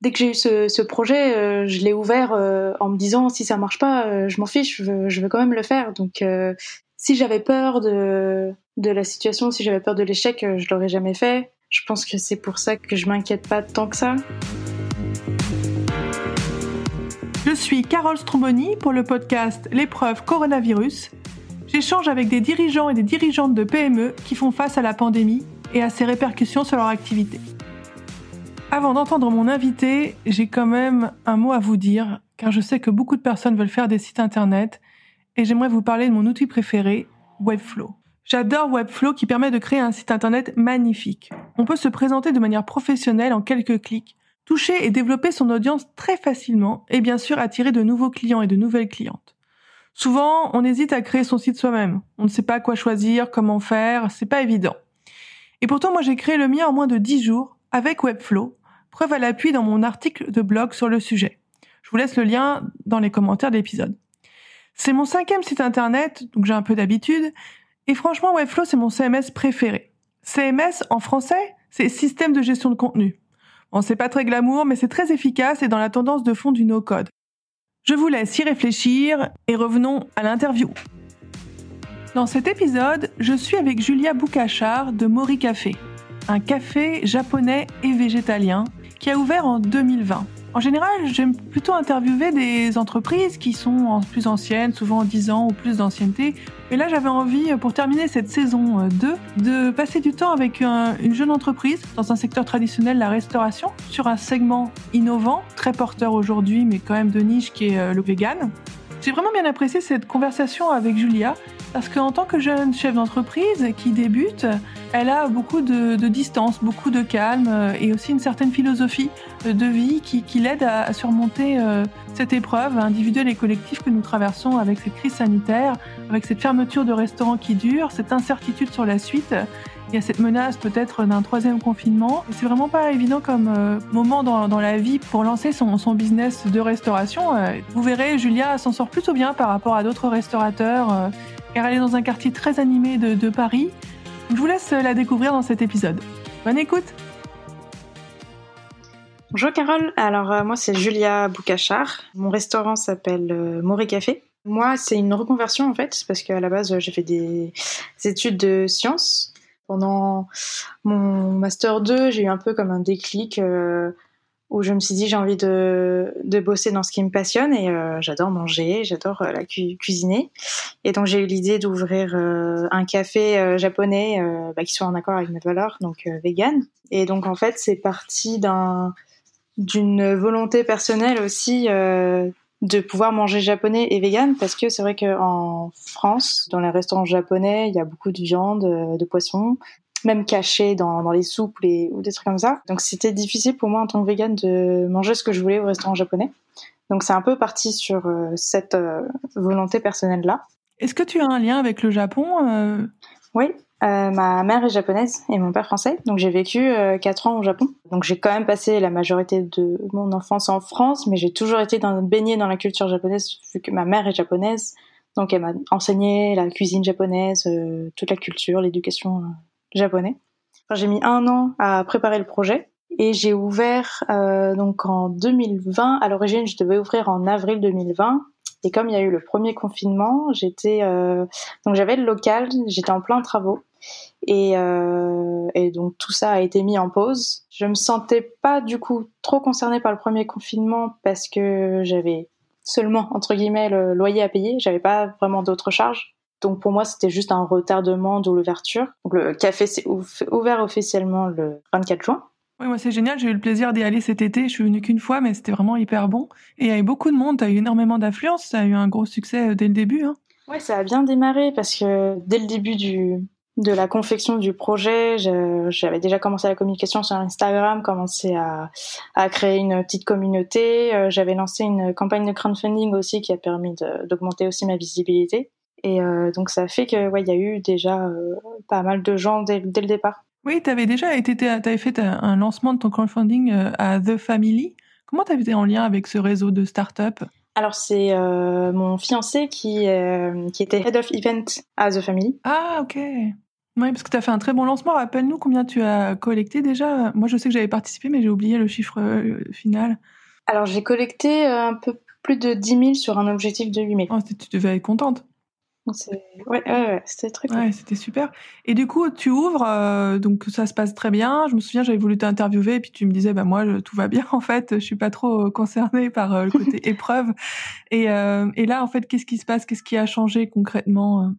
dès que j'ai eu ce, projet, je l'ai ouvert en me disant si ça marche pas, je m'en fiche, je veux, je veux, quand même le faire. Donc si j'avais peur de, de la situation, si j'avais peur de l'échec, je l'aurais jamais fait. Je pense que c'est pour ça que je m'inquiète pas tant que ça. Je suis Carole Stromboni pour le podcast L'épreuve coronavirus. J'échange avec des dirigeants et des dirigeantes de PME qui font face à la pandémie et à ses répercussions sur leur activité. Avant d'entendre mon invité, j'ai quand même un mot à vous dire, car je sais que beaucoup de personnes veulent faire des sites internet et j'aimerais vous parler de mon outil préféré, Webflow. J'adore Webflow qui permet de créer un site internet magnifique. On peut se présenter de manière professionnelle en quelques clics toucher et développer son audience très facilement et bien sûr attirer de nouveaux clients et de nouvelles clientes. Souvent, on hésite à créer son site soi-même. On ne sait pas quoi choisir, comment faire, c'est pas évident. Et pourtant, moi, j'ai créé le mien en moins de 10 jours avec Webflow, preuve à l'appui dans mon article de blog sur le sujet. Je vous laisse le lien dans les commentaires de l'épisode. C'est mon cinquième site internet, donc j'ai un peu d'habitude, et franchement, Webflow, c'est mon CMS préféré. CMS, en français, c'est système de gestion de contenu. Bon, c'est pas très glamour, mais c'est très efficace et dans la tendance de fond du no-code. Je vous laisse y réfléchir et revenons à l'interview. Dans cet épisode, je suis avec Julia Boukachar de Mori Café, un café japonais et végétalien qui a ouvert en 2020. En général, j'aime plutôt interviewer des entreprises qui sont plus anciennes, souvent 10 ans ou plus d'ancienneté. Et là, j'avais envie, pour terminer cette saison 2, euh, de passer du temps avec une jeune entreprise dans un secteur traditionnel, la restauration, sur un segment innovant, très porteur aujourd'hui, mais quand même de niche, qui est euh, le vegan. J'ai vraiment bien apprécié cette conversation avec Julia parce qu'en tant que jeune chef d'entreprise qui débute, elle a beaucoup de, distance, beaucoup de calme euh, et aussi une certaine philosophie de vie qui, l'aide à, surmonter euh, cette épreuve individuelle et collective que nous traversons avec cette crise sanitaire, avec cette fermeture de restaurants qui dure, cette incertitude sur la suite il y a cette menace peut-être d'un troisième confinement. C'est vraiment pas évident comme euh, moment dans, la vie pour lancer son, business de restauration. Euh, vous verrez, Julia s'en sort plutôt bien par rapport à d'autres restaurateurs, euh, car elle est dans un quartier très animé de, Paris. Je vous laisse la découvrir dans cet épisode. Bonne écoute Bonjour Carole, alors moi c'est Julia Boukachar. Mon restaurant s'appelle Moré Café. Moi, c'est une reconversion en fait, parce qu'à la base, j'ai fait des études de sciences pendant mon master 2, j'ai eu un peu comme un déclic euh, où je me suis dit j'ai envie de, bosser dans ce qui me passionne et euh, j'adore manger, j'adore euh, la cuisiner. Et donc j'ai eu l'idée d'ouvrir un café japonais bah, qui soit en accord avec mes valeurs, donc vegan. Et donc en fait c'est parti d'un d'une volonté personnelle aussi de pouvoir manger japonais et vegan parce que c'est vrai qu'en France, dans les restaurants japonais, il y a beaucoup de viande, euh, de poisson, même caché dans, dans les soupes ou des trucs comme ça. Donc c'était difficile pour moi en tant que vegan de manger ce que je voulais au restaurant japonais. Donc c'est un peu parti sur euh, cette euh, volonté personnelle là. Est-ce que tu as un lien avec le Japon Oui, euh, ma mère est japonaise et mon père français, donc j'ai vécu euh, 4 ans au Japon. Donc j'ai quand même passé la majorité de mon enfance en France, mais j'ai toujours été dans, baignée dans la culture japonaise vu que ma mère est japonaise. Donc elle m'a enseigné la cuisine japonaise, euh, toute la culture, l'éducation euh, japonaise. J'ai mis un an à préparer le projet et j'ai ouvert donc en 2020. À l'origine, je devais ouvrir en avril 2020 et comme il y a eu le premier confinement, j'étais euh, donc j'avais le local, j'étais en plein travaux et, euh, et, donc tout ça a été mis en pause. Je me sentais pas du coup trop concernée par le premier confinement parce que j'avais seulement entre guillemets le loyer à payer, j'avais pas vraiment d'autres charges. Donc pour moi c'était juste un retardement de l'ouverture. Le café s'est ouvert officiellement le 24 juin. Oui, moi c'est génial, j'ai eu le plaisir d'y aller cet été, je suis venue qu'une fois, mais c'était vraiment hyper bon. Et il y avait beaucoup de monde, tu as eu énormément d'affluence, ça a eu un gros succès euh, dès le début. Hein. Ouais, ça a bien démarré parce que dès le début du, de la confection du projet, j'avais déjà commencé la communication sur Instagram, commencé à, créer une petite communauté. Euh, j'avais lancé une campagne de crowdfunding aussi qui a permis d'augmenter aussi ma visibilité. Et euh, donc ça fait que ouais, y a eu déjà pas mal de gens dès, le départ. Oui, tu avais déjà été, avais fait un lancement de ton crowdfunding euh, à The Family. Comment tu avais été en lien avec ce réseau de start-up? Alors c'est euh, mon fiancé qui, euh, qui était head of event à The Family. Ah ok. Oui, parce que tu as fait un très bon lancement. Rappelle-nous combien tu as collecté déjà. Moi, je sais que j'avais participé, mais j'ai oublié le chiffre euh, final. Alors, j'ai collecté un peu plus de 10 000 sur un objectif de 8 000. Oh, tu devais être contente. Ouais, ouais, c'était très cool. Ouais, c'était super. Et du coup, tu ouvres, euh, donc ça se passe très bien. Je me souviens, j'avais voulu t'interviewer, et puis tu me disais, bah moi, tout va bien en fait. Je suis pas trop concernée par le côté épreuve. Et, et là, en fait, qu'est-ce qui se passe? Qu'est-ce qui a changé concrètement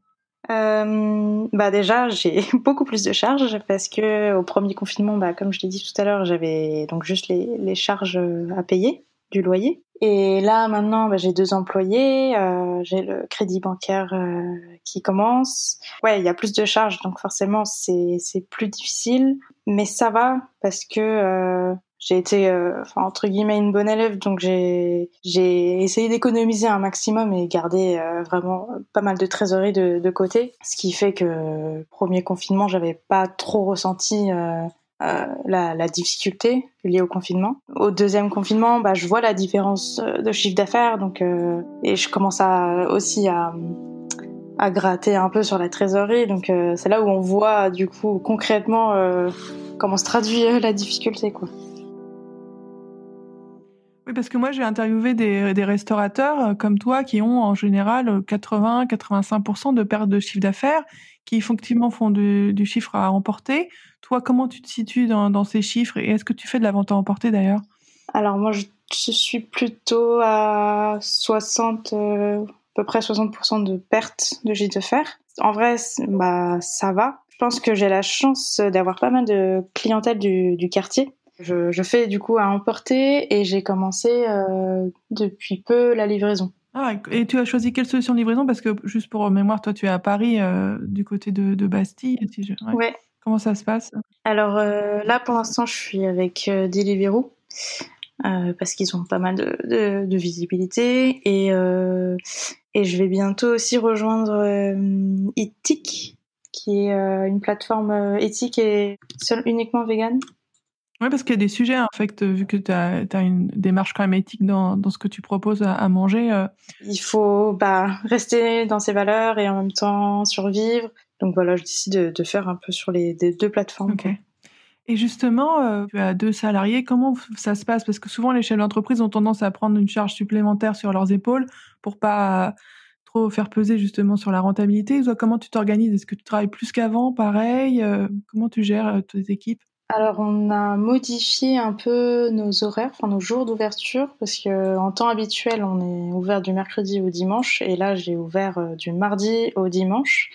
euh, bah déjà j'ai beaucoup plus de charges parce que au premier confinement bah comme je l'ai dit tout à l'heure j'avais donc juste les, les, charges à payer du loyer. Et là maintenant bah, j'ai deux employés euh, j'ai le crédit bancaire euh, qui commence. Ouais il y a plus de charges donc forcément c'est plus difficile. Mais ça va parce que euh, j'ai été entre guillemets une bonne élève donc j'ai essayé d'économiser un maximum et garder vraiment pas mal de trésorerie de, de, côté. Ce qui fait que premier confinement j'avais pas trop ressenti euh, la, difficulté liée au confinement. Au deuxième confinement, bah, je vois la différence de chiffre d'affaires, donc et je commence aussi à, à gratter un peu sur la trésorerie, donc c'est là où on voit du coup concrètement comment se traduit la difficulté, quoi. Oui, parce que moi, j'ai interviewé des, restaurateurs euh, comme toi qui ont en général 80-85% de perte de chiffre d'affaires, qui effectivement font du, chiffre à emporter. Toi, comment tu te situes dans, ces chiffres et est-ce que tu fais de la vente à emporter d'ailleurs? Alors moi, je, suis plutôt à 60, euh, à peu près 60% de perte de chiffre d'affaires. En vrai, bah ça va. Je pense que j'ai la chance d'avoir pas mal de clientèle du quartier je, je, fais du coup à emporter et j'ai commencé euh, depuis peu la livraison. Ah, et tu as choisi quelle solution de livraison? Parce que juste pour mémoire, toi tu es à Paris, euh, du côté de, de Bastille. Si je... ouais. Comment ça se passe? Alors euh, là pour l'instant je suis avec Deliveroo. Parce qu'ils ont pas mal de, de, de visibilité et, et je vais bientôt aussi rejoindre Ethic qui est une plateforme éthique et uniquement vegan oui, parce qu'il y a des sujets, en fait, vu que tu as, as, une démarche quand même éthique dans, dans ce que tu proposes à, à manger. Euh... Il faut bah, rester dans ses valeurs et en même temps survivre. Donc voilà, je décide de, de faire un peu sur les, deux plateformes. Okay. Et justement, euh, tu as deux salariés, comment ça se passe? Parce que souvent, les chefs d'entreprise ont tendance à prendre une charge supplémentaire sur leurs épaules pour pas trop faire peser justement sur la rentabilité. Comment tu t'organises? Est-ce que tu travailles plus qu'avant? Pareil euh, Comment tu gères tes équipes? Alors on a modifié un peu nos horaires, enfin nos jours d'ouverture, parce que en temps habituel on est ouvert du mercredi au dimanche, et là j'ai ouvert euh, du mardi au dimanche,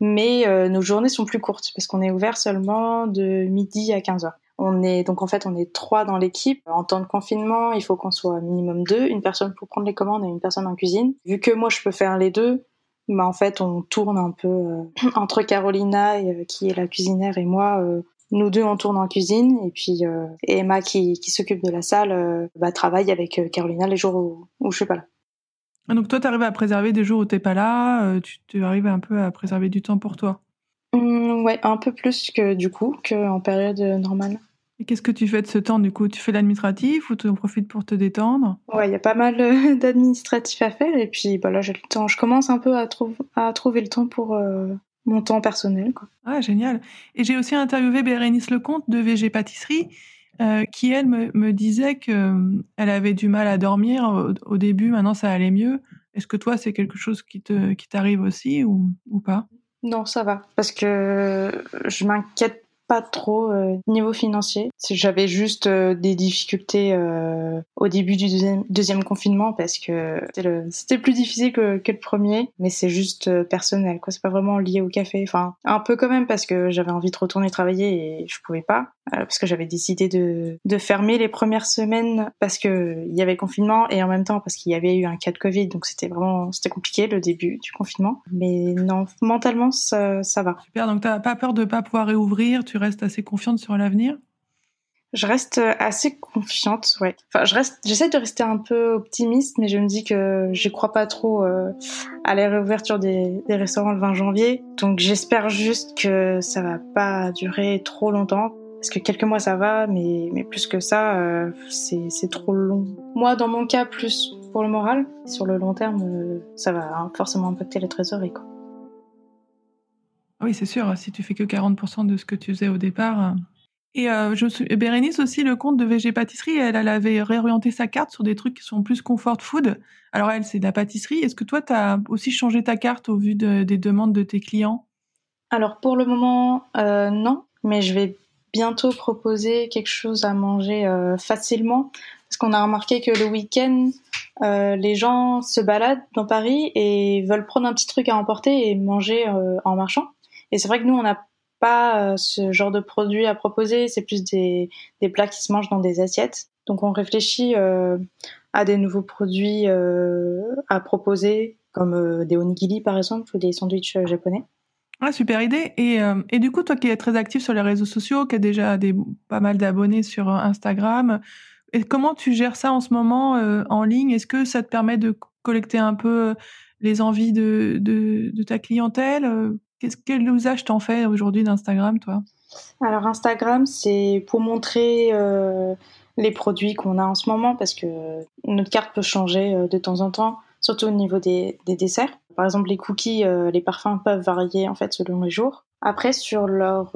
mais euh, nos journées sont plus courtes parce qu'on est ouvert seulement de midi à 15 heures. On est donc en fait on est trois dans l'équipe. En temps de confinement, il faut qu'on soit minimum deux, une personne pour prendre les commandes et une personne en cuisine. Vu que moi je peux faire les deux, bah en fait on tourne un peu euh, entre Carolina qui est la cuisinière et moi nous deux, on tourne en cuisine et puis euh, Emma qui, qui s'occupe de la salle euh, bah, travaille avec euh, Carolina les jours où, où je suis pas là. Ah, donc toi, tu arrives à préserver des jours où t'es pas là, euh, tu, tu, arrives un peu à préserver du temps pour toi? Mmh, ouais, un peu plus que du coup qu'en période normale. Et qu'est-ce que tu fais de ce temps du coup? Tu fais l'administratif ou tu en profites pour te détendre? Ouais, il y a pas mal d'administratif à faire et puis bah, là j'ai le temps. Je commence un peu à, trou à trouver le temps pour euh, mon temps personnel. Quoi. Ah, génial. Et j'ai aussi interviewé Bérénice Lecomte de VG Pâtisserie, euh, qui, elle, me, me disait qu'elle euh, avait du mal à dormir au, au, début, maintenant ça allait mieux. Est-ce que toi, c'est quelque chose qui te qui t'arrive aussi ou, ou pas? Non, ça va. Parce que je m'inquiète pas trop euh, niveau financier. J'avais juste euh, des difficultés euh, au début du deuxième, deuxième confinement parce que c'était plus difficile que, que, le premier, mais c'est juste euh, personnel. quoi. C'est pas vraiment lié au café. Enfin, un peu quand même parce que j'avais envie de retourner travailler et je pouvais pas parce que j'avais décidé de, de fermer les premières semaines parce que il y avait le confinement et en même temps parce qu'il y avait eu un cas de Covid. Donc c'était vraiment c'était compliqué le début du confinement. Mais non, mentalement ça, ça va. Super. Donc t'as pas peur de pas pouvoir réouvrir. Tu restes assez confiante sur l'avenir? Je reste assez confiante, ouais. Enfin, je reste, j'essaie de rester un peu optimiste, mais je me dis que je crois pas trop euh, à la réouverture des, des, restaurants le 20 janvier. Donc, j'espère juste que ça va pas durer trop longtemps, parce que quelques mois ça va, mais mais plus que ça, euh, c'est trop long. Moi, dans mon cas, plus pour le moral. Sur le long terme, euh, ça va hein, forcément impacter la trésorerie, quoi. Oui, c'est sûr. Si tu fais que 40% de ce que tu faisais au départ. Et je suis... Bérénice aussi, le compte de VG Pâtisserie, elle, elle avait réorienté sa carte sur des trucs qui sont plus comfort food. Alors elle, c'est de la pâtisserie. Est-ce que toi, tu as aussi changé ta carte au vu des demandes de tes clients? Alors pour le moment, non. Mais je vais bientôt proposer quelque chose à manger facilement parce qu'on a remarqué que le week-end, euh, les gens se baladent dans Paris et veulent prendre un petit truc à emporter et manger euh, en marchant. Et c'est vrai que nous, on n'a pas euh, ce genre de produit à proposer. C'est plus des, des, plats qui se mangent dans des assiettes. Donc on réfléchit à des nouveaux produits à proposer, comme des onigiri par exemple, ou des sandwichs japonais. Ah, super idée. Et, et du coup, toi qui es très actif sur les réseaux sociaux, qui a déjà des, pas mal d'abonnés sur Instagram, et comment tu gères ça en ce moment euh, en ligne? Est-ce que ça te permet de collecter un peu euh, les envies de, de, ta clientèle euh, Qu'est-ce Quel usage t'en fais aujourd'hui d'Instagram, toi? Alors Instagram, c'est pour montrer les produits qu'on a en ce moment parce que notre carte peut changer de temps en temps, surtout au niveau des, des desserts. Par exemple, les cookies, les parfums peuvent varier en fait selon les jours. Après, sur leurs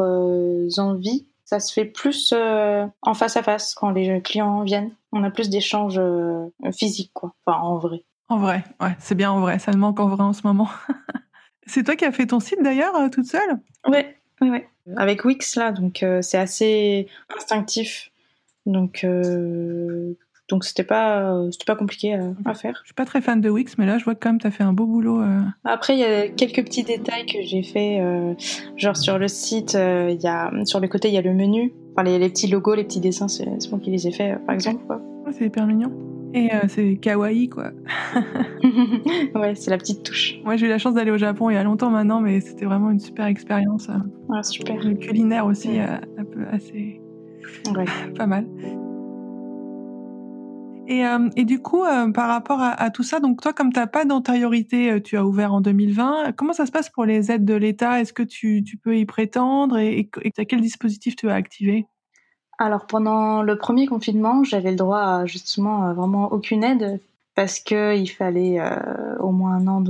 envies, ça se fait plus euh, en face à face quand les clients viennent. On a plus d'échanges euh, physiques, quoi. Enfin, en vrai. En vrai, ouais, c'est bien en vrai. Ça me manque en vrai en ce moment. c'est toi qui as fait ton site d'ailleurs, euh, toute seule? Ouais, ouais, ouais. Avec Wix là, donc c'est assez instinctif. Donc donc c'était pas c'était pas compliqué à, faire. Je suis pas très fan de Wix, mais là je vois que quand même tu as fait un beau boulot. Euh. Après il y a quelques petits détails que j'ai fait, euh, genre sur le site, euh, il y a sur le côté il y a le menu, enfin les, petits logos, les petits dessins, c'est moi qui les ai faits par exemple. Quoi. c'est hyper mignon. Et c'est kawaii quoi. ouais, c'est la petite touche. Moi j'ai eu la chance d'aller au Japon il y a longtemps maintenant, mais c'était vraiment une super expérience. Ah super. Le culinaire aussi, un peu assez. Ouais. pas mal. Et, euh, et, du coup, euh, par rapport à, à, tout ça, donc toi, comme tu n'as pas d'antériorité, euh, tu as ouvert en 2020. Comment ça se passe pour les aides de l'État? Est-ce que tu, peux y prétendre? Et, et, quel dispositif tu as activé? Alors, pendant le premier confinement, j'avais le droit à justement vraiment aucune aide parce qu'il fallait au moins un an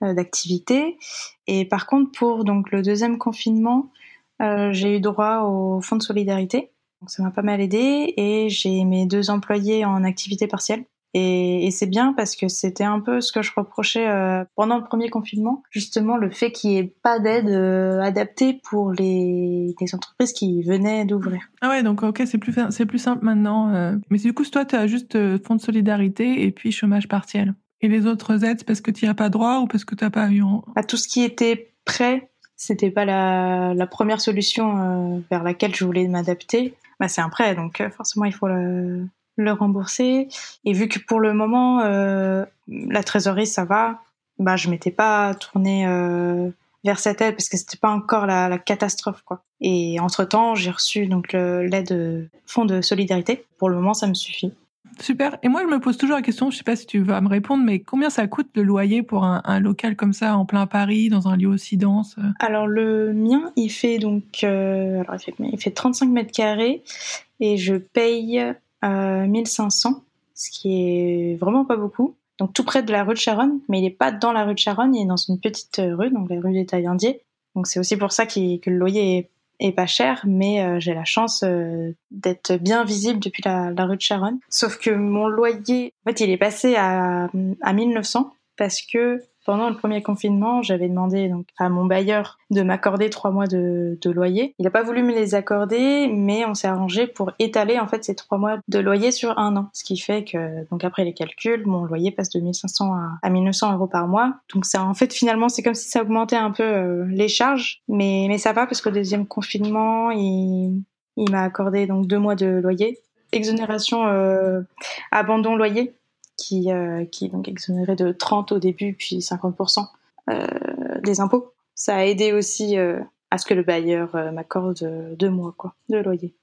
d'activité. Et par contre, pour donc le deuxième confinement, j'ai eu droit au fonds de solidarité. Donc ça m'a pas mal aidé et j'ai mes deux employés en activité partielle. Et, et c'est bien parce que c'était un peu ce que je reprochais euh, pendant le premier confinement, justement le fait qu'il n'y ait pas d'aide euh, adaptée pour les, les, entreprises qui venaient d'ouvrir. Ah ouais, donc ok, c'est plus c'est plus simple maintenant. Euh. Mais du coup, toi, tu as juste fonds de solidarité et puis chômage partiel. Et les autres aides, parce que tu n'y as pas droit ou parce que tu n'as pas eu en... À tout ce qui était prêt, c'était pas la, la première solution vers laquelle je voulais m'adapter bah, c'est un prêt, donc euh, forcément il faut le, le, rembourser. Et vu que pour le moment euh, la trésorerie ça va, bah je m'étais pas tournée euh, vers cette aide parce que c'était pas encore la, la, catastrophe quoi. Et entre temps j'ai reçu donc l'aide fonds de solidarité. Pour le moment ça me suffit. Super. Et moi, je me pose toujours la question, je sais pas si tu vas me répondre, mais combien ça coûte le loyer pour un, local comme ça, en plein Paris, dans un lieu aussi dense Alors, le mien, il fait donc, euh, alors, il fait, il fait 35 mètres carrés et je paye euh, 1500, ce qui est vraiment pas beaucoup. Donc, tout près de la rue de Charonne, mais il est pas dans la rue de Charonne, il est dans une petite rue, donc la rue des Taillandiers. Donc, c'est aussi pour ça que le loyer est est pas cher, mais euh, j'ai la chance euh, d'être bien visible depuis la, la, rue de Charonne. Sauf que mon loyer, en fait, il est passé à, à 1900 parce que pendant le premier confinement, j'avais demandé à mon bailleur de m'accorder trois mois de, loyer. Il n'a pas voulu me les accorder, mais on s'est arrangé pour étaler en fait ces trois mois de loyer sur un an, ce qui fait que donc après les calculs, mon loyer passe de 1500 à, à 1900 euros par mois. Donc ça, en fait, finalement, c'est comme si ça augmentait un peu euh, les charges, mais ça va parce qu'au deuxième confinement, il il m'a accordé donc deux mois de loyer, exonération euh, abandon loyer qui, euh, qui est donc exonéré de 30 au début, puis 50% euh, des impôts. Ça a aidé aussi euh, à ce que le bailleur m'accorde deux mois quoi, de loyer.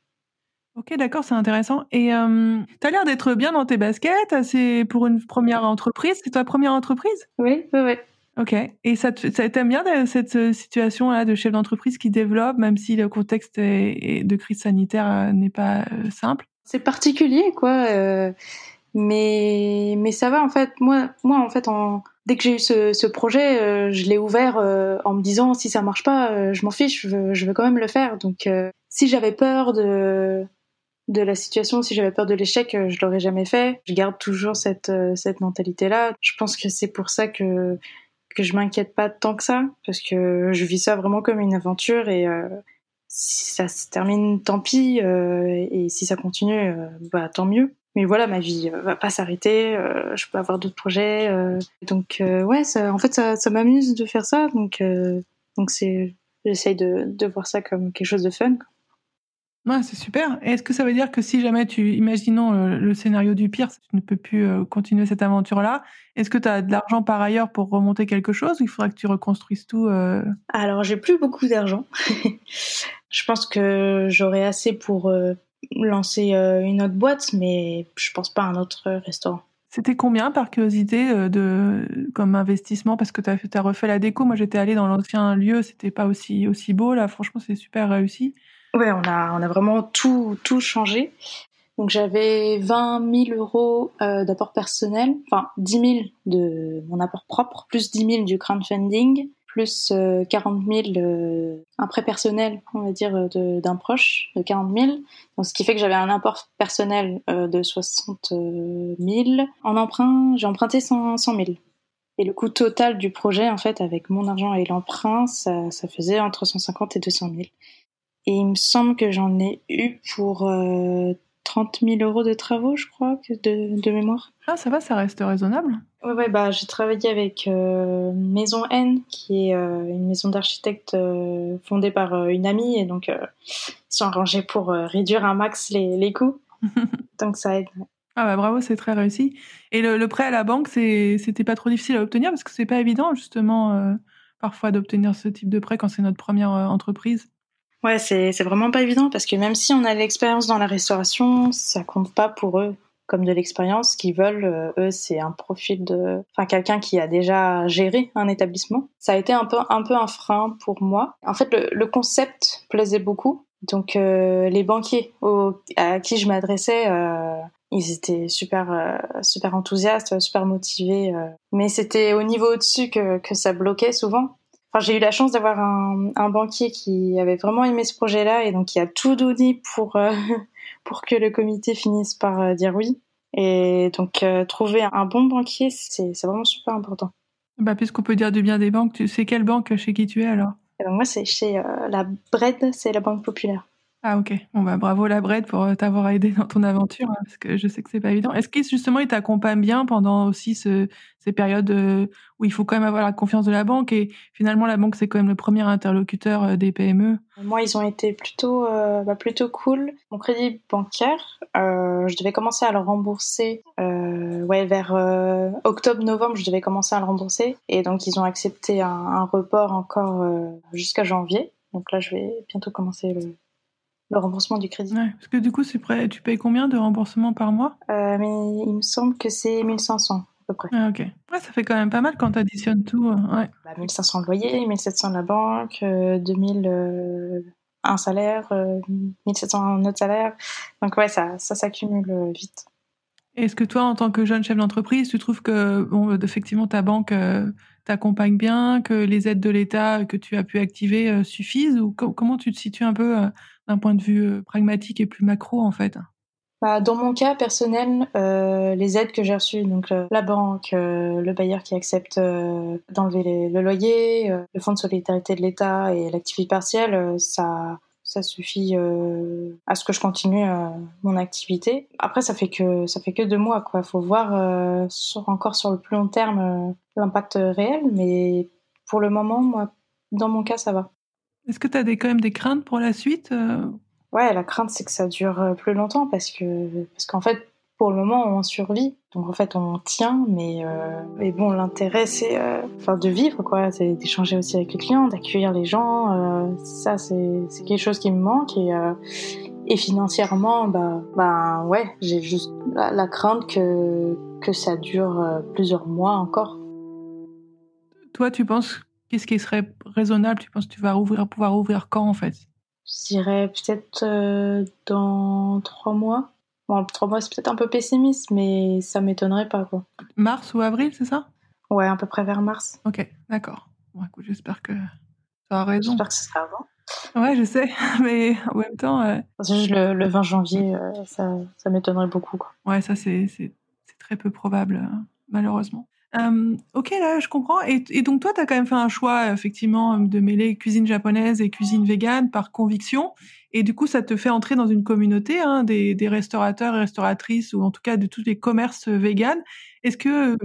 Ok, d'accord, c'est intéressant. Et euh, tu as l'air d'être bien dans tes baskets. C'est pour une première entreprise. C'est ta première entreprise? Oui, oui, oui. Ok. Et ça, t'aime bien cette situation-là de chef d'entreprise qui développe, même si le contexte de crise sanitaire n'est pas simple? C'est particulier, quoi mais mais ça va en fait moi moi en fait en dès que j'ai eu ce, projet, je l'ai ouvert en me disant si ça marche pas, je m'en fiche, je veux, je veux, quand même le faire. Donc si j'avais peur de de la situation, si j'avais peur de l'échec, je l'aurais jamais fait. Je garde toujours cette cette mentalité là. Je pense que c'est pour ça que que je m'inquiète pas tant que ça parce que je vis ça vraiment comme une aventure et euh, si ça se termine tant pis euh, et si ça continue euh, bah tant mieux mais voilà ma vie va pas s'arrêter je peux avoir d'autres projets donc ouais ça, en fait ça, ça m'amuse de faire ça donc donc c'est j'essaye de, de voir ça comme quelque chose de fun Ouais, c'est super. Est-ce que ça veut dire que si jamais tu, imaginons euh, le, scénario du pire, tu ne peux plus euh, continuer cette aventure-là, est-ce que tu as de l'argent par ailleurs pour remonter quelque chose ou il faudra que tu reconstruises tout euh? Alors, j'ai plus beaucoup d'argent. je pense que j'aurai assez pour lancer une autre boîte, mais je pense pas à un autre restaurant. C'était combien par curiosité de comme investissement? Parce que tu as, as, refait la déco. Moi, j'étais allée dans l'ancien lieu, c'était pas aussi aussi beau là. Franchement, c'est super réussi. Ouais, on a, on a vraiment tout, tout changé. Donc j'avais 20 000 euros euh, d'apport personnel, enfin 10 000 de mon apport propre, plus 10 000 du crowdfunding, plus 40 000 euh, un prêt personnel, on va dire, d'un proche de 40 000. Donc ce qui fait que j'avais un apport personnel euh, de 60 000. En emprunt, j'ai emprunté 100, 100 000. Et le coût total du projet, en fait, avec mon argent et l'emprunt, ça, ça faisait entre 150 et 200 000. Et il me semble que j'en ai eu pour 30 euh, 000 euros de travaux, je crois, de, de mémoire. Ah, ça va, ça reste raisonnable. Ouais, ouais bah, j'ai travaillé avec euh, Maison N, qui est euh, une maison d'architectes fondée par une amie, et donc ils sont arrangés pour réduire un max les, les coûts. donc ça aide. Ah bah bravo, c'est très réussi. Et le, le prêt à la banque, c'était pas trop difficile à obtenir parce que c'est pas évident justement parfois d'obtenir ce type de prêt quand c'est notre première entreprise. Ouais, c'est, vraiment pas évident parce que même si on a l'expérience dans la restauration, ça compte pas pour eux comme de l'expérience. Ce qu'ils veulent, euh, eux, c'est un profil de, enfin, quelqu'un qui a déjà géré un établissement. Ça a été un peu, un peu un frein pour moi. En fait, le, le concept plaisait beaucoup. Donc, euh, les banquiers à qui je m'adressais, euh, ils étaient super, super enthousiastes, super motivés. mais c'était au niveau au-dessus que, que ça bloquait souvent j'ai eu la chance d'avoir un, un, banquier qui avait vraiment aimé ce projet-là et donc qui a tout donné pour euh, pour que le comité finisse par euh, dire oui. Et donc euh, trouver un bon banquier, c'est vraiment super important. Bah puisqu'on peut dire du bien des banques, tu sais quelle banque chez qui tu es alors? Moi, c'est chez la Bred, c'est la banque populaire. Ah ok, bon bah bravo la Bred pour t'avoir aidé dans ton aventure, hein, parce que je sais que c'est pas évident. Est-ce qu'il justement il t'accompagne bien pendant aussi ce, ces périodes euh, où il faut quand même avoir la confiance de la banque et finalement la banque c'est quand même le premier interlocuteur euh, des PME. Moi ils ont été plutôt euh, bah, plutôt cool. Mon crédit bancaire, je devais commencer à le rembourser ouais vers octobre-novembre je devais commencer à le rembourser et donc ils ont accepté un, un report encore jusqu'à janvier. Donc là je vais bientôt commencer le, le remboursement du crédit. Ouais, parce que du coup, c'est prêt. tu payes combien de remboursement par mois? Euh, Mais il me semble que c'est 1500 à peu près. Ah, ok. Ouais, ça fait quand même pas mal quand tu additionnes tout. Euh, ouais. Bah, 1500 de loyer, 1700 de la banque, 2000 euh, un salaire, 1700 un autre salaire. Donc ouais, ça, ça s'accumule vite. Est-ce que toi, en tant que jeune chef d'entreprise, tu trouves que, effectivement, ta banque t'accompagne bien, que les aides de l'État que tu as pu activer suffisent ou comment tu te situes un peu d'un point de vue euh, pragmatique et plus macro en fait? Bah, dans mon cas personnel, euh, les aides que j'ai reçues, donc euh, la banque, le bailleur qui accepte d'enlever le loyer, le fonds de solidarité de l'État et l'activité partielle, ça, ça suffit à ce que je continue mon activité. Après, ça fait que ça fait que deux mois, quoi. Faut voir sur, encore sur le plus long terme l'impact réel, mais pour le moment, moi, dans mon cas, ça va. Est-ce que tu as des, quand même des craintes pour la suite euh? Ouais, la crainte, c'est que ça dure euh, plus longtemps parce que parce qu'en fait, pour le moment, on survit. Donc en fait, on tient, mais, euh, mais bon, l'intérêt, c'est euh, enfin, de vivre, quoi. C'est d'échanger aussi avec les clients, d'accueillir les gens. Euh, ça, c'est quelque chose qui me manque. Et, et financièrement, bah, bah ouais, j'ai juste la, la, crainte que, que ça dure plusieurs mois encore. Toi, tu penses Qu'est-ce qui serait raisonnable? Tu penses que tu vas ouvrir, pouvoir ouvrir quand en fait? Je dirais peut-être dans trois mois. Bon, trois mois, c'est peut-être un peu pessimiste, mais ça m'étonnerait pas quoi. Mars ou avril, c'est ça? Ouais, à peu près vers mars. Ok, d'accord. Bon, écoute, j'espère que tu as raison. J'espère que ce sera avant. Ouais, je sais, mais en même temps. Euh... Juste le, le, 20 janvier, euh, ça, ça m'étonnerait beaucoup. Quoi. Ouais, ça, c'est très peu probable, euh, malheureusement. Ok, là, je comprends. Et, donc, toi, tu as quand même fait un choix, effectivement, de mêler cuisine japonaise et cuisine végane par conviction. Et du coup, ça te fait entrer dans une communauté hein, des, restaurateurs et restauratrices, ou en tout cas de tous les commerces véganes. Est-ce que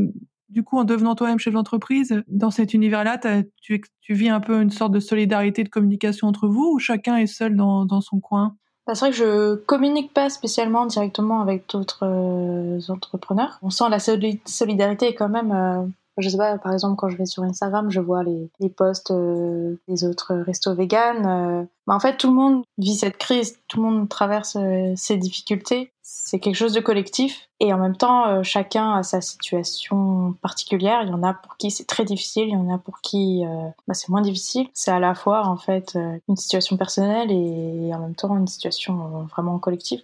du coup, en devenant toi-même chef d'entreprise, dans cet univers-là, tu, vis un peu une sorte de solidarité, de communication entre vous, ou chacun est seul dans son coin? Bah, C'est vrai que je communique pas spécialement directement avec d'autres euh, entrepreneurs. On sent la solidarité quand même. Euh, je sais pas, par exemple, quand je vais sur Instagram, je vois les, posts euh, des autres restos véganes. Euh. Bah, en fait, tout le monde vit cette crise, tout le monde traverse euh, ces difficultés. C'est quelque chose de collectif. Et en même temps, chacun a sa situation particulière. Il y en a pour qui c'est très difficile, il y en a pour qui bah, c'est moins difficile. C'est à la fois, en fait, une situation personnelle et en même temps une situation vraiment collective.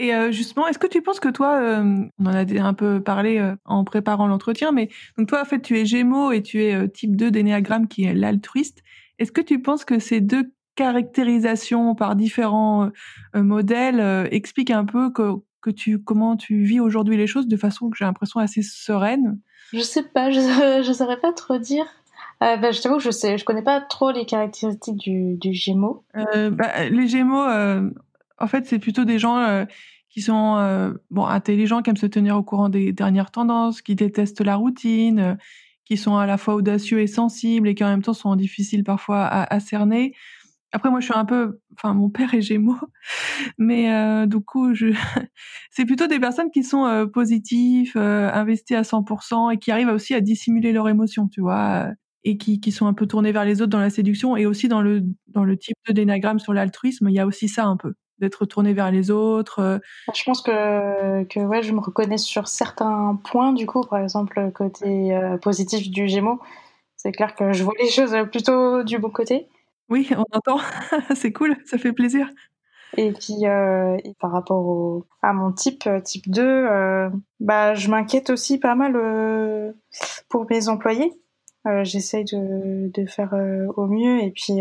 Et euh, justement, est-ce que tu penses que toi, euh, on en a un peu parlé euh, en préparant l'entretien, mais donc toi, en fait, tu es Gémeaux et tu es type 2 d'énéagramme qui est l'altruiste. Est-ce que tu penses que ces deux caractérisations par différents modèles expliquent un peu que, que tu, comment tu vis aujourd'hui les choses de façon que j'ai l'impression assez sereine? Je sais pas, je, je saurais pas trop dire. bah, je t'avoue que je sais, je connais pas trop les caractéristiques du, du Gémeaux. Bah, les Gémeaux, en fait, c'est plutôt des gens qui sont euh, bon intelligents, qui aiment se tenir au courant des dernières tendances, qui détestent la routine, euh, qui sont à la fois audacieux et sensibles et qui en même temps sont difficiles parfois à, à cerner. Après, moi, je suis un peu, enfin, mon père est Gémeaux, mais euh, du coup, je, c'est plutôt des personnes qui sont euh, positives, euh, investies à 100% et qui arrivent aussi à dissimuler leurs émotions, tu vois, et qui, qui sont un peu tournées vers les autres dans la séduction et aussi dans le dans le type de d'énagramme sur l'altruisme, il y a aussi ça un peu d'être tourné vers les autres. Euh. Je pense que, que ouais, je me reconnais sur certains points, du coup, par exemple, côté euh, positif du Gémeaux. C'est clair que je vois les choses plutôt du bon côté. Oui, on entend. c'est cool, ça fait plaisir. Et puis, euh, par rapport au, à mon type, type 2, bah, je m'inquiète aussi pas mal pour mes employés. J'essaye de, de faire au mieux et puis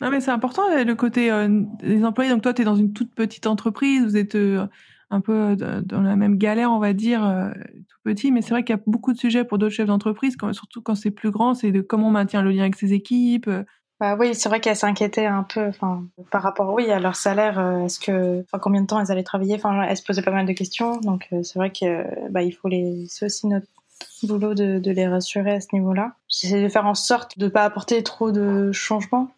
non, mais c'est important le côté euh, des employés. Donc toi, tu es dans une toute petite entreprise, vous êtes euh, un peu euh, dans la même galère, on va dire, tout petit. Mais c'est vrai qu'il y a beaucoup de sujets pour d'autres chefs d'entreprise, surtout quand c'est plus grand, c'est de comment on maintient le lien avec ses équipes. Bah oui, c'est vrai qu'elles s'inquiétaient un peu, par rapport, oui, à leur salaire. Est-ce que, combien de temps elles allaient travailler? Elles se posaient pas mal de questions. Donc, c'est vrai que, bah, il faut les, c'est aussi notre boulot de, de les rassurer à ce niveau-là. J'essaie de faire en sorte de pas apporter trop de changements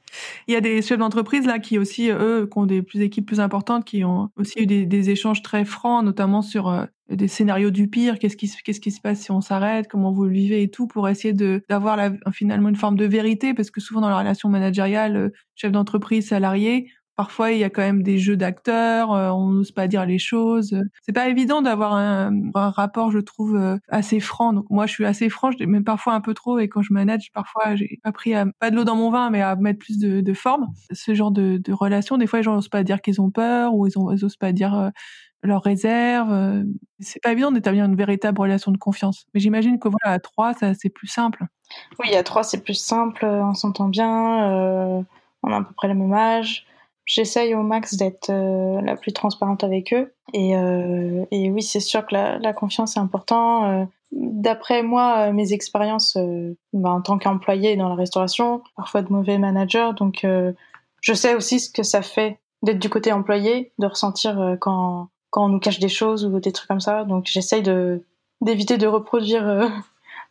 il y a des chefs d'entreprise là qui aussi, eux, qui ont des plus équipes plus importantes, qui ont aussi eu des, des échanges très francs, notamment sur euh, des scénarios du pire, qu'est-ce qui, qu'est-ce qui se passe si on s'arrête, comment vous le vivez et tout, pour essayer de d'avoir finalement une forme de vérité, parce que souvent dans la relation managériale, euh, chef d'entreprise, salarié, Parfois, il y a quand même des jeux d'acteurs, euh, on n'ose pas dire les choses. C'est pas évident d'avoir un, rapport, je trouve, euh, assez franc. Donc moi, je suis assez franche, même parfois un peu trop. Et quand je manage, parfois, j'ai appris à pas de l'eau dans mon vin, mais à mettre plus de, forme. Ce genre de, de relation, des fois, les gens n'osent pas dire qu'ils ont peur ou ils, ont, ils osent pas dire euh, leurs réserves. C'est pas évident d'établir une véritable relation de confiance. Mais j'imagine que voilà, à trois, c'est plus simple. Oui, à trois, c'est plus simple. On s'entend bien. Euh, on a à peu près le même âge. J'essaye au max d'être euh, la plus transparente avec eux. Et, euh, et oui, c'est sûr que la, la confiance est important. Euh, D'après moi, euh, mes expériences bah, en tant qu'employé dans la restauration, parfois de mauvais manager, donc je sais aussi ce que ça fait d'être du côté employé, de ressentir quand, quand on nous cache des choses ou des trucs comme ça. Donc j'essaye de d'éviter de reproduire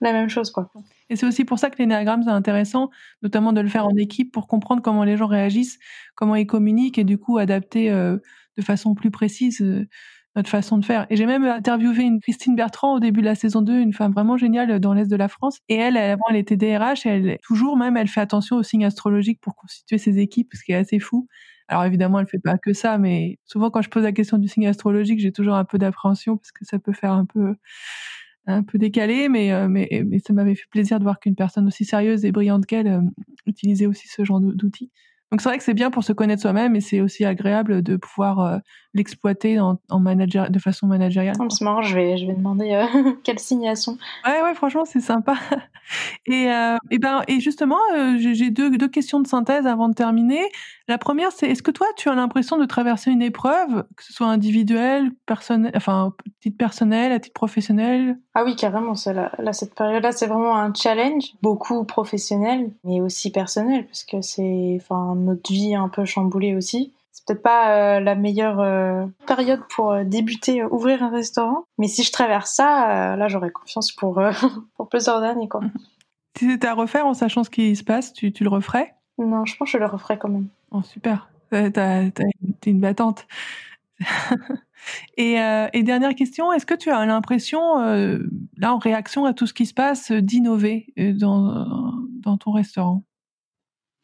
la même chose, quoi. Et c'est aussi pour ça que l'énéagramme, c'est intéressant, notamment de le faire en équipe pour comprendre comment les gens réagissent, comment ils communiquent et du coup adapter euh, de façon plus précise euh, notre façon de faire. Et j'ai même interviewé une Christine Bertrand au début de la saison 2, une femme vraiment géniale dans l'Est de la France. Et elle, avant, elle était DRH et elle, toujours même, elle fait attention aux signes astrologiques pour constituer ses équipes, ce qui est assez fou. Alors évidemment, elle fait pas que ça, mais souvent quand je pose la question du signe astrologique, j'ai toujours un peu d'appréhension parce que ça peut faire un peu un peu décalé, mais, euh, mais, mais ça m'avait fait plaisir de voir qu'une personne aussi sérieuse et brillante qu'elle euh, utilisait aussi ce genre d'outils. Donc c'est vrai que c'est bien pour se connaître soi-même et c'est aussi agréable de pouvoir euh, l'exploiter en, en manager, de façon managériale. Oh, c'est marrant, je vais, je vais demander euh, quelle signation. Ouais, ouais, franchement, c'est sympa. Et, euh, et, ben, et justement, euh, j'ai deux, deux questions de synthèse avant de terminer. La première, c'est est-ce que toi, tu as l'impression de traverser une épreuve, que ce soit individuelle, personnelle, enfin, titre personnel, à titre professionnel? Ah oui, carrément. Là, là, cette période-là, c'est vraiment un challenge, beaucoup professionnel, mais aussi personnel, parce que c'est, enfin, notre vie est un peu chamboulée aussi. C'est peut-être pas euh, la meilleure euh, période pour euh, débuter, ouvrir un restaurant, mais si je traverse ça, là, j'aurai confiance pour, pour plusieurs années, quoi. Si c'était à refaire en sachant ce qui se passe, tu, tu le referais? Non, je pense que je le referais quand même. Oh, super. T'es une battante. et, euh, et, dernière question, est-ce que tu as l'impression, euh, là, en réaction à tout ce qui se passe, d'innover dans, dans ton restaurant?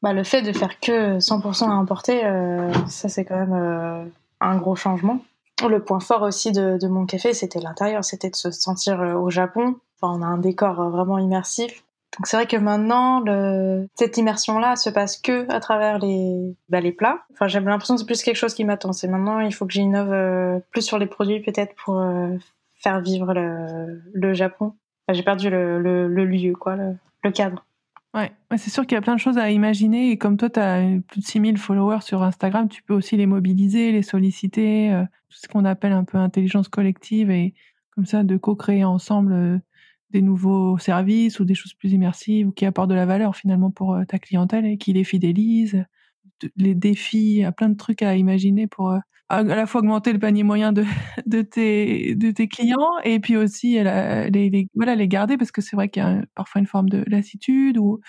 Bah, Le fait de faire que 100% à importer, euh, ça c'est quand même euh, un gros changement. Le point fort aussi de, de mon café, c'était l'intérieur, c'était de se sentir euh, au Japon. Enfin, on a un décor vraiment immersif. Donc c'est vrai que maintenant, cette immersion-là se passe que à travers les, bah, plats. Enfin, j'ai l'impression que c'est plus quelque chose qui m'attend. C'est maintenant, il faut que j'innove euh, plus sur les produits peut-être pour euh, faire vivre le, Japon. J'ai perdu le, lieu, quoi, le, cadre. Ouais, c'est sûr qu'il y a plein de choses à imaginer et comme toi, tu as plus de 6000 followers sur Instagram, tu peux aussi les mobiliser, les solliciter, euh, tout ce qu'on appelle un peu intelligence collective et comme ça de co-créer ensemble des nouveaux services ou des choses plus immersives ou qui apportent de la valeur finalement pour euh, ta clientèle et qui les fidélise, les défis, il y a plein de trucs à imaginer pour euh, à la fois augmenter le panier moyen de, de, tes, de tes clients et puis aussi la, les, voilà, les garder parce que c'est vrai qu'il y a parfois une forme de lassitude ou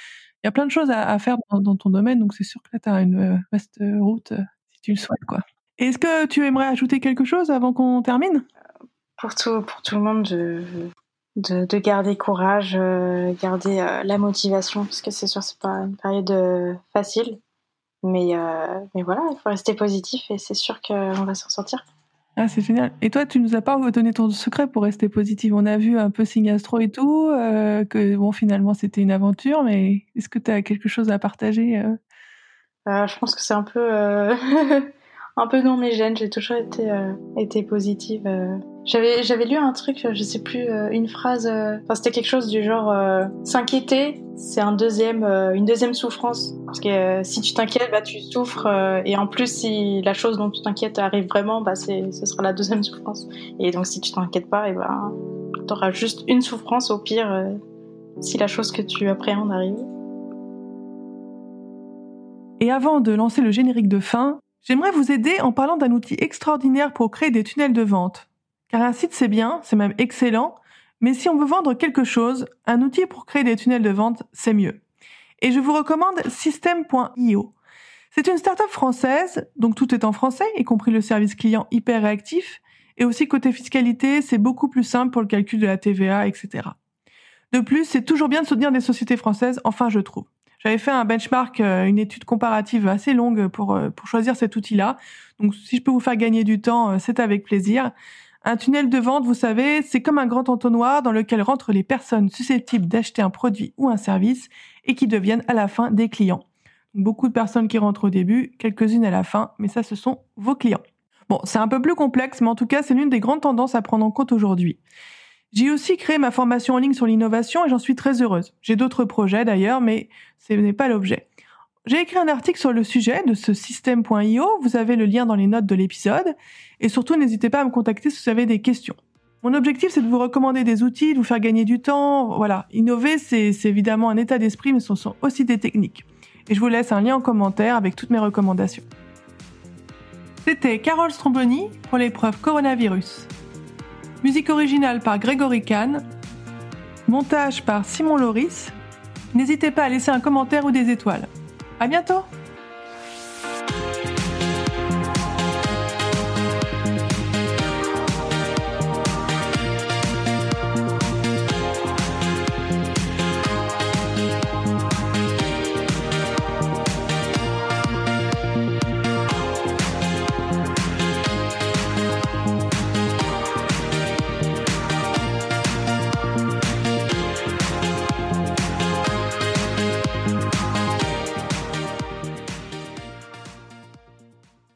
il y a plein de choses à, faire dans, ton domaine donc c'est sûr que là tu as une euh, vaste route si tu le souhaites quoi. Est-ce que tu aimerais ajouter quelque chose avant qu'on termine? Pour tout, pour tout le monde, je, de, de, garder courage, euh, garder euh, la motivation, parce que c'est sûr c'est pas une période euh, facile, mais mais voilà, il faut rester positif et c'est sûr qu'on va s'en sortir. Ah c'est génial. Et toi, tu nous as pas donné ton secret pour rester positif. On a vu un peu Signastro et tout, que bon finalement c'était une aventure, mais est-ce que tu as quelque chose à partager Je pense que c'est un peu un peu dans mes gènes. J'ai toujours été été positive. J'avais j'avais lu un truc, je sais plus, euh, une phrase. Euh, enfin, c'était quelque chose du genre euh, s'inquiéter, c'est un deuxième, euh, une deuxième souffrance. Parce que euh, si tu t'inquiètes, bah tu souffres. et en plus, si la chose dont tu t'inquiètes arrive vraiment, bah c'est ce sera la deuxième souffrance. Et donc, si tu t'inquiètes pas, et ben t'auras juste une souffrance au pire si la chose que tu appréhendes arrive. Et avant de lancer le générique de fin, j'aimerais vous aider en parlant d'un outil extraordinaire pour créer des tunnels de vente. Car un site c'est bien, c'est même excellent, mais si on veut vendre quelque chose, un outil pour créer des tunnels de vente, c'est mieux. Et je vous recommande System.io. C'est une startup française, donc tout est en français, y compris le service client hyper réactif, et aussi côté fiscalité, c'est beaucoup plus simple pour le calcul de la TVA, etc. De plus, c'est toujours bien de soutenir des sociétés françaises, enfin je trouve. J'avais fait un benchmark, euh, une étude comparative assez longue pour, euh, pour choisir cet outil-là. Donc si je peux vous faire gagner du temps, euh, c'est avec plaisir. Un tunnel de vente, vous savez, c'est comme un grand entonnoir dans lequel rentrent les personnes susceptibles d'acheter un produit ou un service et qui deviennent à la fin des clients. Beaucoup de personnes qui rentrent au début, quelques-unes à la fin, mais ça, ce sont vos clients. Bon, c'est un peu plus complexe, mais en tout cas, c'est l'une des grandes tendances à prendre en compte aujourd'hui. J'ai aussi créé ma formation en ligne sur l'innovation et j'en suis très heureuse. J'ai d'autres projets d'ailleurs, mais ce n'est pas l'objet. J'ai écrit un article sur le sujet de ce système.io, vous avez le lien dans les notes de l'épisode, et surtout n'hésitez pas à me contacter si vous avez des questions. Mon objectif, c'est de vous recommander des outils, de vous faire gagner du temps. Voilà, innover, c'est évidemment un état d'esprit, mais ce sont aussi des techniques. Et je vous laisse un lien en commentaire avec toutes mes recommandations. C'était Carole Stromboni pour l'épreuve coronavirus. Musique originale par Grégory Kahn. Montage par Simon Loris. N'hésitez pas à laisser un commentaire ou des étoiles. À bientôt